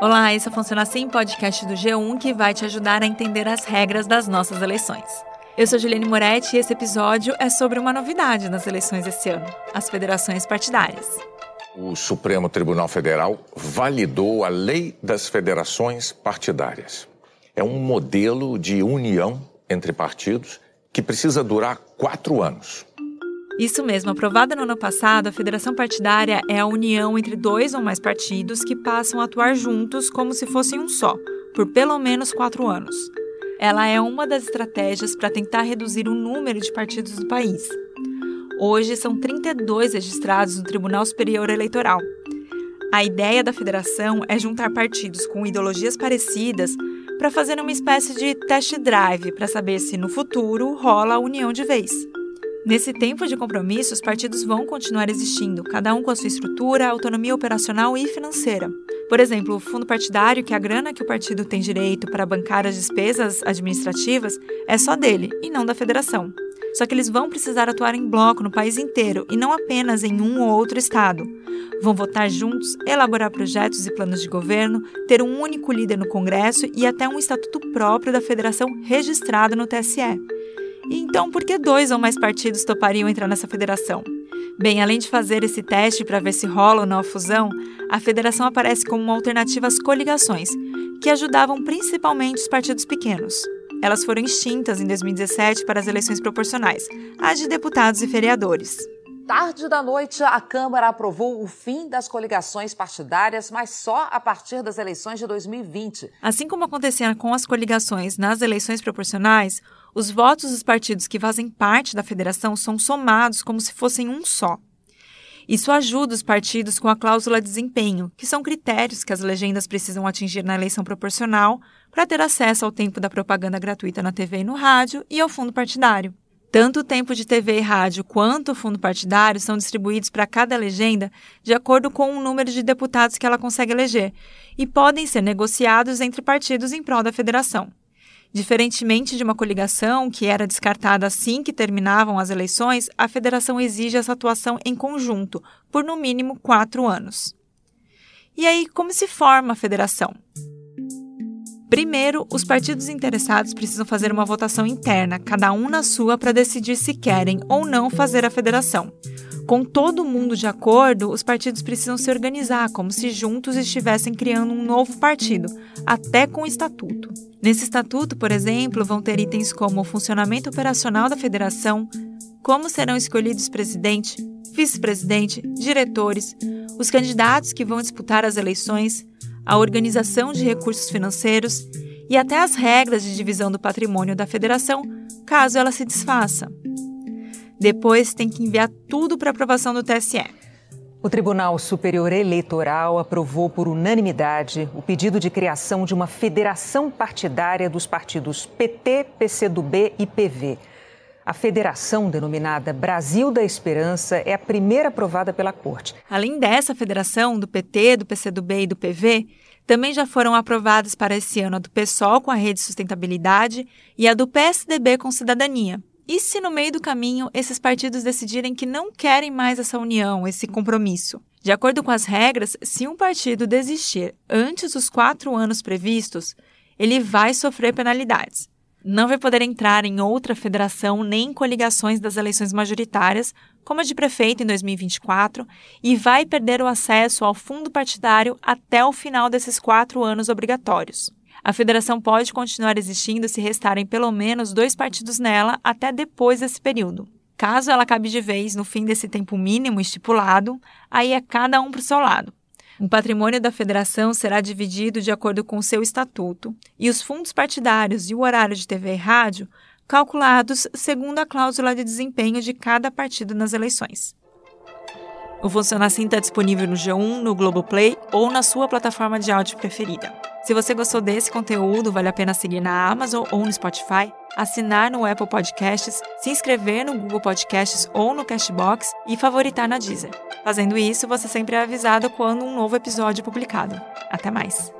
Olá, esse é Funciona Assim, podcast do G1 que vai te ajudar a entender as regras das nossas eleições. Eu sou Juliane Moretti e esse episódio é sobre uma novidade nas eleições esse ano: as federações partidárias. O Supremo Tribunal Federal validou a lei das federações partidárias. É um modelo de união entre partidos que precisa durar quatro anos. Isso mesmo, aprovada no ano passado, a federação partidária é a união entre dois ou mais partidos que passam a atuar juntos como se fossem um só, por pelo menos quatro anos. Ela é uma das estratégias para tentar reduzir o número de partidos do país. Hoje são 32 registrados no Tribunal Superior Eleitoral. A ideia da federação é juntar partidos com ideologias parecidas para fazer uma espécie de test drive para saber se no futuro rola a união de vez. Nesse tempo de compromisso, os partidos vão continuar existindo, cada um com a sua estrutura, autonomia operacional e financeira. Por exemplo, o fundo partidário, que é a grana que o partido tem direito para bancar as despesas administrativas, é só dele e não da federação. Só que eles vão precisar atuar em bloco no país inteiro e não apenas em um ou outro estado. Vão votar juntos, elaborar projetos e planos de governo, ter um único líder no Congresso e até um estatuto próprio da federação registrado no TSE. Então, por que dois ou mais partidos topariam entrar nessa federação? Bem, além de fazer esse teste para ver se rola ou não a fusão, a federação aparece como uma alternativa às coligações, que ajudavam principalmente os partidos pequenos. Elas foram extintas em 2017 para as eleições proporcionais, as de deputados e vereadores. Tarde da noite, a Câmara aprovou o fim das coligações partidárias, mas só a partir das eleições de 2020. Assim como acontecia com as coligações nas eleições proporcionais, os votos dos partidos que fazem parte da federação são somados como se fossem um só. Isso ajuda os partidos com a cláusula de desempenho, que são critérios que as legendas precisam atingir na eleição proporcional para ter acesso ao tempo da propaganda gratuita na TV e no rádio e ao fundo partidário. Tanto o tempo de TV e rádio quanto o fundo partidário são distribuídos para cada legenda de acordo com o número de deputados que ela consegue eleger e podem ser negociados entre partidos em prol da federação. Diferentemente de uma coligação, que era descartada assim que terminavam as eleições, a federação exige essa atuação em conjunto, por no mínimo quatro anos. E aí, como se forma a federação? Primeiro, os partidos interessados precisam fazer uma votação interna, cada um na sua, para decidir se querem ou não fazer a federação. Com todo mundo de acordo, os partidos precisam se organizar como se juntos estivessem criando um novo partido, até com o estatuto. Nesse estatuto, por exemplo, vão ter itens como o funcionamento operacional da federação, como serão escolhidos presidente, vice-presidente, diretores, os candidatos que vão disputar as eleições, a organização de recursos financeiros e até as regras de divisão do patrimônio da federação, caso ela se desfaça. Depois tem que enviar tudo para aprovação do TSE. O Tribunal Superior Eleitoral aprovou por unanimidade o pedido de criação de uma federação partidária dos partidos PT, PCdoB e PV. A federação denominada Brasil da Esperança é a primeira aprovada pela Corte. Além dessa federação do PT, do PCdoB e do PV, também já foram aprovadas para esse ano a do PSOL com a Rede Sustentabilidade e a do PSDB com Cidadania. E se no meio do caminho esses partidos decidirem que não querem mais essa união, esse compromisso? De acordo com as regras, se um partido desistir antes dos quatro anos previstos, ele vai sofrer penalidades. Não vai poder entrar em outra federação nem em coligações das eleições majoritárias, como a de prefeito em 2024, e vai perder o acesso ao fundo partidário até o final desses quatro anos obrigatórios. A federação pode continuar existindo se restarem pelo menos dois partidos nela até depois desse período. Caso ela acabe de vez no fim desse tempo mínimo estipulado, aí é cada um para o seu lado. O patrimônio da federação será dividido de acordo com seu estatuto e os fundos partidários e o horário de TV e rádio calculados segundo a cláusula de desempenho de cada partido nas eleições. O Funciona Assim está disponível no G1, no Globoplay ou na sua plataforma de áudio preferida. Se você gostou desse conteúdo, vale a pena seguir na Amazon ou no Spotify, assinar no Apple Podcasts, se inscrever no Google Podcasts ou no Cashbox e favoritar na Deezer. Fazendo isso, você sempre é avisado quando um novo episódio é publicado. Até mais!